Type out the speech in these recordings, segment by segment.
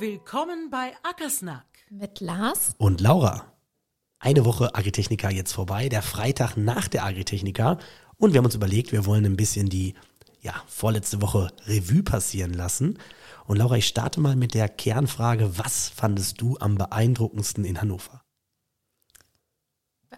Willkommen bei Ackersnack. Mit Lars und Laura. Eine Woche Agritechnica jetzt vorbei, der Freitag nach der Agritechnica. Und wir haben uns überlegt, wir wollen ein bisschen die ja, vorletzte Woche Revue passieren lassen. Und Laura, ich starte mal mit der Kernfrage, was fandest du am beeindruckendsten in Hannover?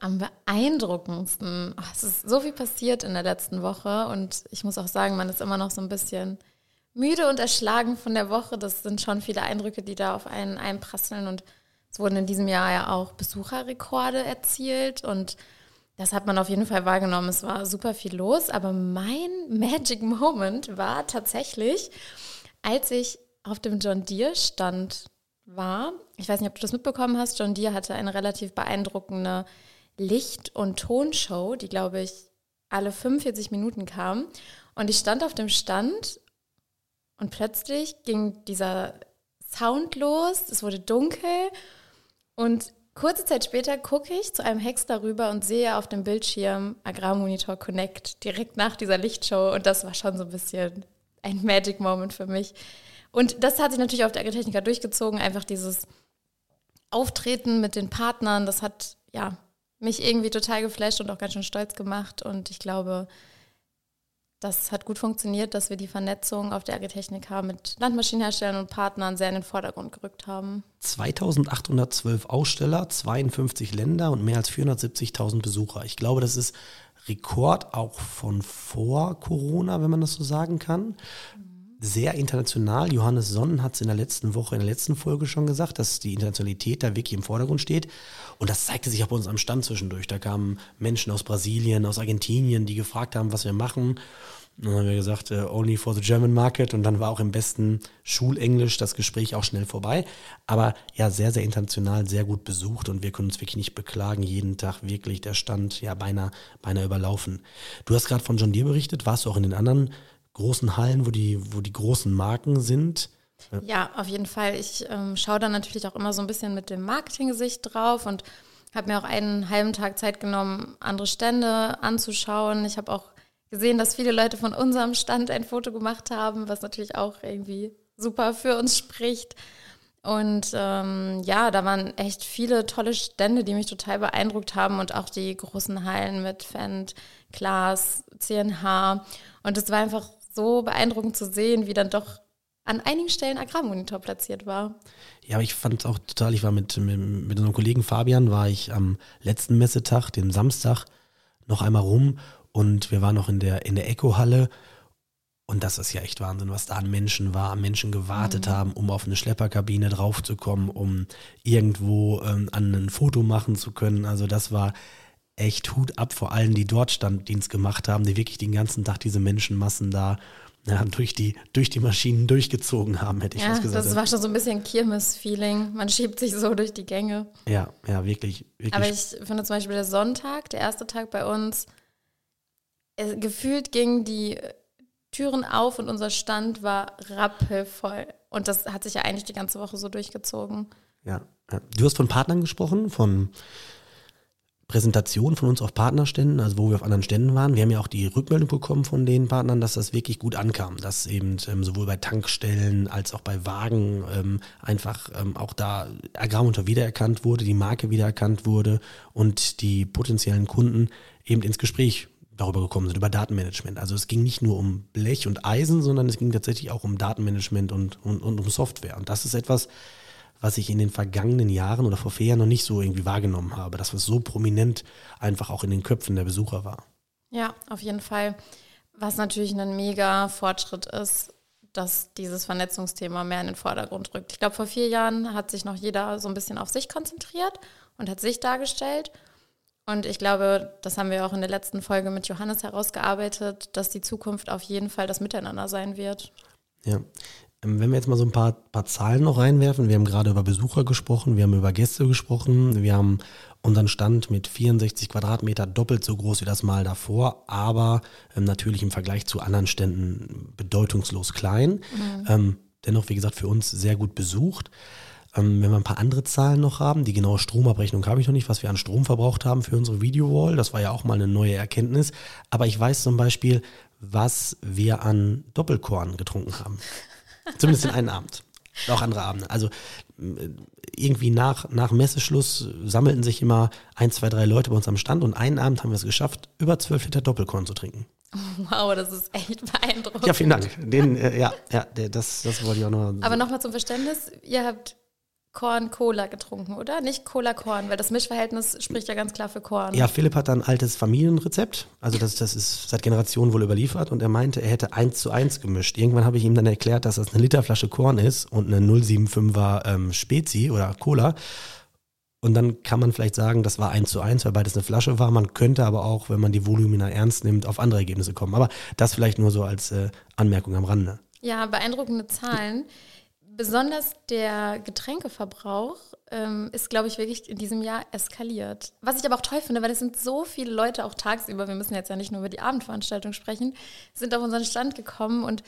Am beeindruckendsten. Oh, es ist so viel passiert in der letzten Woche und ich muss auch sagen, man ist immer noch so ein bisschen müde und erschlagen von der Woche. Das sind schon viele Eindrücke, die da auf einen einprasseln und es wurden in diesem Jahr ja auch Besucherrekorde erzielt und das hat man auf jeden Fall wahrgenommen. Es war super viel los, aber mein Magic Moment war tatsächlich, als ich auf dem John Deere Stand war. Ich weiß nicht, ob du das mitbekommen hast. John Deere hatte eine relativ beeindruckende Licht- und Tonshow, die, glaube ich, alle 45 Minuten kam. Und ich stand auf dem Stand und plötzlich ging dieser Sound los, es wurde dunkel. Und kurze Zeit später gucke ich zu einem Hex darüber und sehe auf dem Bildschirm Agrarmonitor Connect direkt nach dieser Lichtshow. Und das war schon so ein bisschen ein Magic Moment für mich. Und das hat sich natürlich auf der Agritechnica durchgezogen, einfach dieses Auftreten mit den Partnern, das hat ja mich irgendwie total geflasht und auch ganz schön stolz gemacht. Und ich glaube, das hat gut funktioniert, dass wir die Vernetzung auf der Agritechnica mit Landmaschinenherstellern und Partnern sehr in den Vordergrund gerückt haben. 2812 Aussteller, 52 Länder und mehr als 470.000 Besucher. Ich glaube, das ist Rekord auch von vor Corona, wenn man das so sagen kann. Sehr international. Johannes Sonnen hat es in der letzten Woche, in der letzten Folge schon gesagt, dass die Internationalität da wirklich im Vordergrund steht. Und das zeigte sich auch bei uns am Stand zwischendurch. Da kamen Menschen aus Brasilien, aus Argentinien, die gefragt haben, was wir machen. Und dann haben wir gesagt, uh, only for the German market. Und dann war auch im besten Schulenglisch das Gespräch auch schnell vorbei. Aber ja, sehr, sehr international, sehr gut besucht. Und wir können uns wirklich nicht beklagen. Jeden Tag wirklich der Stand ja beinahe, beinahe überlaufen. Du hast gerade von John Deere berichtet. Warst du auch in den anderen großen Hallen, wo die, wo die großen Marken sind? Ja, auf jeden Fall. Ich ähm, schaue da natürlich auch immer so ein bisschen mit dem Marketing-Gesicht drauf und habe mir auch einen halben Tag Zeit genommen, andere Stände anzuschauen. Ich habe auch gesehen, dass viele Leute von unserem Stand ein Foto gemacht haben, was natürlich auch irgendwie super für uns spricht. Und ähm, ja, da waren echt viele tolle Stände, die mich total beeindruckt haben und auch die großen Hallen mit Fendt, Klaas, CNH. Und es war einfach so beeindruckend zu sehen, wie dann doch an einigen Stellen Agrarmonitor platziert war. Ja, aber ich fand es auch total, ich war mit, mit, mit unserem Kollegen Fabian, war ich am letzten Messetag, dem Samstag, noch einmal rum und wir waren noch in der, in der Eco-Halle und das ist ja echt Wahnsinn, was da an Menschen war, Menschen gewartet mhm. haben, um auf eine Schlepperkabine draufzukommen, um irgendwo ähm, an ein Foto machen zu können. Also das war echt Hut ab vor allen, die dort Standdienst gemacht haben, die wirklich den ganzen Tag diese Menschenmassen da ja, durch, die, durch die Maschinen durchgezogen haben, hätte ich ja, was gesagt. Das war schon so ein bisschen Kirmes-Feeling. Man schiebt sich so durch die Gänge. Ja, ja, wirklich, wirklich. Aber ich finde zum Beispiel der Sonntag, der erste Tag bei uns, äh, gefühlt gingen die Türen auf und unser Stand war rappelvoll. Und das hat sich ja eigentlich die ganze Woche so durchgezogen. Ja, ja. du hast von Partnern gesprochen, von Präsentation von uns auf Partnerständen, also wo wir auf anderen Ständen waren. Wir haben ja auch die Rückmeldung bekommen von den Partnern, dass das wirklich gut ankam, dass eben ähm, sowohl bei Tankstellen als auch bei Wagen ähm, einfach ähm, auch da Agrarmunter wiedererkannt wurde, die Marke wiedererkannt wurde und die potenziellen Kunden eben ins Gespräch darüber gekommen sind, über Datenmanagement. Also es ging nicht nur um Blech und Eisen, sondern es ging tatsächlich auch um Datenmanagement und, und, und um Software. Und das ist etwas, was ich in den vergangenen Jahren oder vor vier Jahren noch nicht so irgendwie wahrgenommen habe, dass es so prominent einfach auch in den Köpfen der Besucher war. Ja, auf jeden Fall. Was natürlich ein mega Fortschritt ist, dass dieses Vernetzungsthema mehr in den Vordergrund rückt. Ich glaube, vor vier Jahren hat sich noch jeder so ein bisschen auf sich konzentriert und hat sich dargestellt. Und ich glaube, das haben wir auch in der letzten Folge mit Johannes herausgearbeitet, dass die Zukunft auf jeden Fall das Miteinander sein wird. Ja, wenn wir jetzt mal so ein paar, paar Zahlen noch reinwerfen, wir haben gerade über Besucher gesprochen, wir haben über Gäste gesprochen, wir haben unseren Stand mit 64 Quadratmeter doppelt so groß wie das Mal davor, aber ähm, natürlich im Vergleich zu anderen Ständen bedeutungslos klein. Mhm. Ähm, dennoch, wie gesagt, für uns sehr gut besucht. Ähm, wenn wir ein paar andere Zahlen noch haben, die genaue Stromabrechnung habe ich noch nicht, was wir an Strom verbraucht haben für unsere Videowall, das war ja auch mal eine neue Erkenntnis. Aber ich weiß zum Beispiel, was wir an Doppelkorn getrunken haben. Zumindest in einen Abend. Auch andere Abende. Also äh, irgendwie nach, nach Messeschluss sammelten sich immer ein, zwei, drei Leute bei uns am Stand und einen Abend haben wir es geschafft, über zwölf Liter Doppelkorn zu trinken. Wow, das ist echt beeindruckend. Ja, vielen Dank. Den, äh, ja, ja, der, das, das wollte ich auch noch. Aber nochmal zum Verständnis, ihr habt Korn-Cola getrunken, oder? Nicht Cola-Korn, weil das Mischverhältnis spricht ja ganz klar für Korn. Ja, Philipp hat ein altes Familienrezept, also das, das ist seit Generationen wohl überliefert und er meinte, er hätte eins zu eins gemischt. Irgendwann habe ich ihm dann erklärt, dass das eine Literflasche Korn ist und eine 075er ähm, Spezi oder Cola. Und dann kann man vielleicht sagen, das war eins zu eins, weil beides eine Flasche war. Man könnte aber auch, wenn man die Volumina ernst nimmt, auf andere Ergebnisse kommen. Aber das vielleicht nur so als äh, Anmerkung am Rande. Ja, beeindruckende Zahlen. Besonders der Getränkeverbrauch ähm, ist, glaube ich, wirklich in diesem Jahr eskaliert. Was ich aber auch toll finde, weil es sind so viele Leute auch tagsüber, wir müssen jetzt ja nicht nur über die Abendveranstaltung sprechen, sind auf unseren Stand gekommen und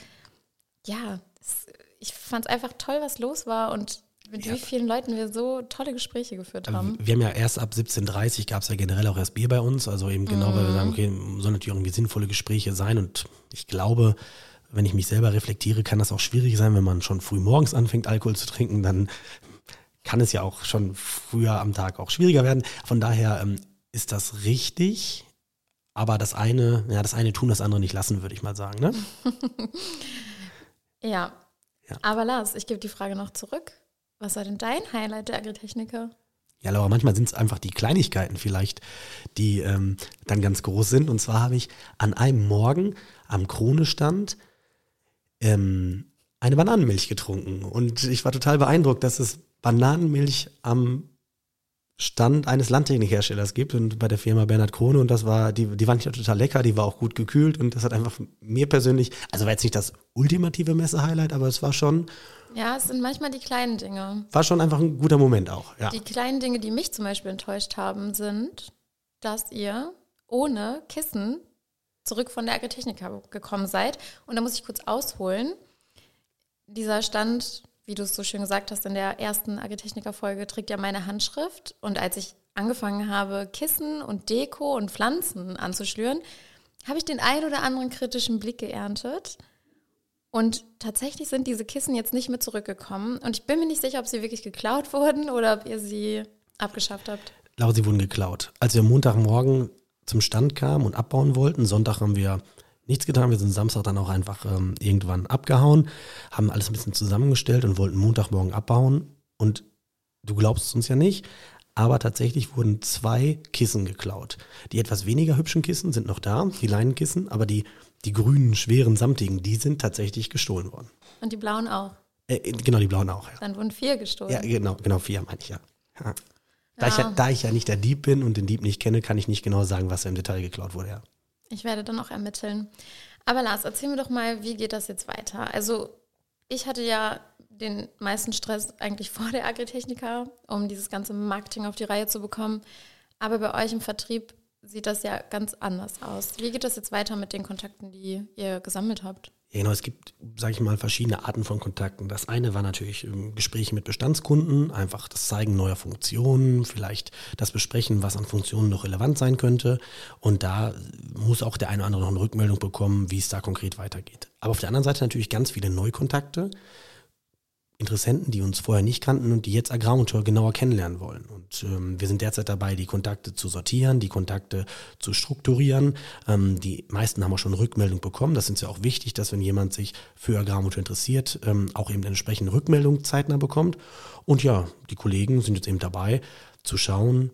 ja, es, ich fand es einfach toll, was los war und mit ja. wie vielen Leuten wir so tolle Gespräche geführt ähm, haben. Wir haben ja erst ab 17.30 gab es ja generell auch erst Bier bei uns, also eben genau, mhm. weil wir sagen, okay, sollen natürlich irgendwie sinnvolle Gespräche sein und ich glaube, wenn ich mich selber reflektiere, kann das auch schwierig sein, wenn man schon früh morgens anfängt, Alkohol zu trinken, dann kann es ja auch schon früher am Tag auch schwieriger werden. Von daher ähm, ist das richtig, aber das eine, ja, das eine tun, das andere nicht lassen, würde ich mal sagen, ne? ja. ja. Aber Lars, ich gebe die Frage noch zurück. Was war denn dein Highlight der Agritechniker? Ja, Laura, manchmal sind es einfach die Kleinigkeiten vielleicht, die ähm, dann ganz groß sind. Und zwar habe ich an einem Morgen am Kronestand ähm, eine Bananenmilch getrunken. Und ich war total beeindruckt, dass es Bananenmilch am Stand eines Landtechnikherstellers gibt und bei der Firma Bernhard Krone und das war, die, die fand ich total lecker, die war auch gut gekühlt und das hat einfach mir persönlich, also war jetzt nicht das ultimative Messe-Highlight, aber es war schon. Ja, es sind manchmal die kleinen Dinge. War schon einfach ein guter Moment auch, ja. Die kleinen Dinge, die mich zum Beispiel enttäuscht haben, sind, dass ihr ohne Kissen zurück von der Agritechnica gekommen seid. Und da muss ich kurz ausholen. Dieser Stand, wie du es so schön gesagt hast, in der ersten Agritechnica-Folge trägt ja meine Handschrift. Und als ich angefangen habe, Kissen und Deko und Pflanzen anzuschlüren, habe ich den ein oder anderen kritischen Blick geerntet. Und tatsächlich sind diese Kissen jetzt nicht mehr zurückgekommen. Und ich bin mir nicht sicher, ob sie wirklich geklaut wurden oder ob ihr sie abgeschafft habt. Laura, sie wurden geklaut. Als wir Montagmorgen zum Stand kamen und abbauen wollten. Sonntag haben wir nichts getan. Wir sind Samstag dann auch einfach ähm, irgendwann abgehauen, haben alles ein bisschen zusammengestellt und wollten Montagmorgen abbauen. Und du glaubst es uns ja nicht, aber tatsächlich wurden zwei Kissen geklaut. Die etwas weniger hübschen Kissen sind noch da, die Leinenkissen, aber die, die grünen, schweren, samtigen, die sind tatsächlich gestohlen worden. Und die blauen auch? Äh, genau, die blauen auch, ja. Dann wurden vier gestohlen. Ja, genau, genau, vier meine ich, ja. ja. Da, ja. ich ja, da ich ja nicht der Dieb bin und den Dieb nicht kenne, kann ich nicht genau sagen, was im Detail geklaut wurde, ja. Ich werde dann auch ermitteln. Aber Lars, erzähl mir doch mal, wie geht das jetzt weiter? Also, ich hatte ja den meisten Stress eigentlich vor der Agritechnika, um dieses ganze Marketing auf die Reihe zu bekommen. Aber bei euch im Vertrieb sieht das ja ganz anders aus. Wie geht das jetzt weiter mit den Kontakten, die ihr gesammelt habt? Ja, genau, es gibt, sage ich mal, verschiedene Arten von Kontakten. Das eine war natürlich ähm, Gespräche mit Bestandskunden, einfach das Zeigen neuer Funktionen, vielleicht das Besprechen, was an Funktionen noch relevant sein könnte. Und da muss auch der eine oder andere noch eine Rückmeldung bekommen, wie es da konkret weitergeht. Aber auf der anderen Seite natürlich ganz viele Neukontakte. Interessenten, die uns vorher nicht kannten und die jetzt Agrarmonteur genauer kennenlernen wollen. Und ähm, wir sind derzeit dabei, die Kontakte zu sortieren, die Kontakte zu strukturieren. Ähm, die meisten haben auch schon Rückmeldung bekommen. Das ist ja auch wichtig, dass wenn jemand sich für Agrarmonteur interessiert, ähm, auch eben entsprechende Rückmeldung zeitnah bekommt. Und ja, die Kollegen sind jetzt eben dabei, zu schauen,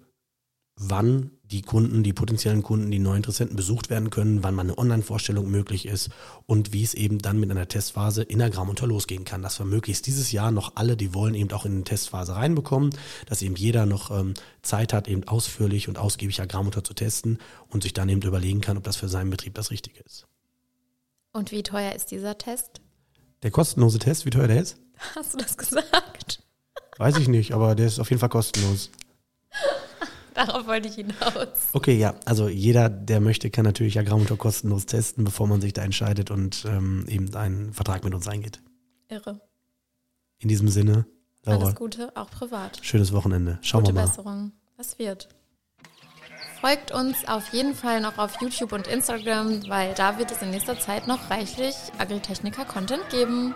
wann die Kunden, die potenziellen Kunden, die neuen Interessenten besucht werden können, wann man eine Online-Vorstellung möglich ist und wie es eben dann mit einer Testphase in Agrarmunter losgehen kann. Dass wir möglichst dieses Jahr noch alle, die wollen, eben auch in eine Testphase reinbekommen, dass eben jeder noch ähm, Zeit hat, eben ausführlich und ausgiebig Agrarmunter zu testen und sich dann eben überlegen kann, ob das für seinen Betrieb das Richtige ist. Und wie teuer ist dieser Test? Der kostenlose Test, wie teuer der ist? Hast du das gesagt? Weiß ich nicht, aber der ist auf jeden Fall kostenlos. Darauf wollte ich hinaus. Okay, ja. Also jeder, der möchte, kann natürlich Agrarmotor kostenlos testen, bevor man sich da entscheidet und ähm, eben einen Vertrag mit uns eingeht. Irre. In diesem Sinne, Laura. Alles Gute, auch privat. Schönes Wochenende. Schauen Gute wir mal. Besserung. Was wird? Folgt uns auf jeden Fall noch auf YouTube und Instagram, weil da wird es in nächster Zeit noch reichlich Agritechniker-Content geben.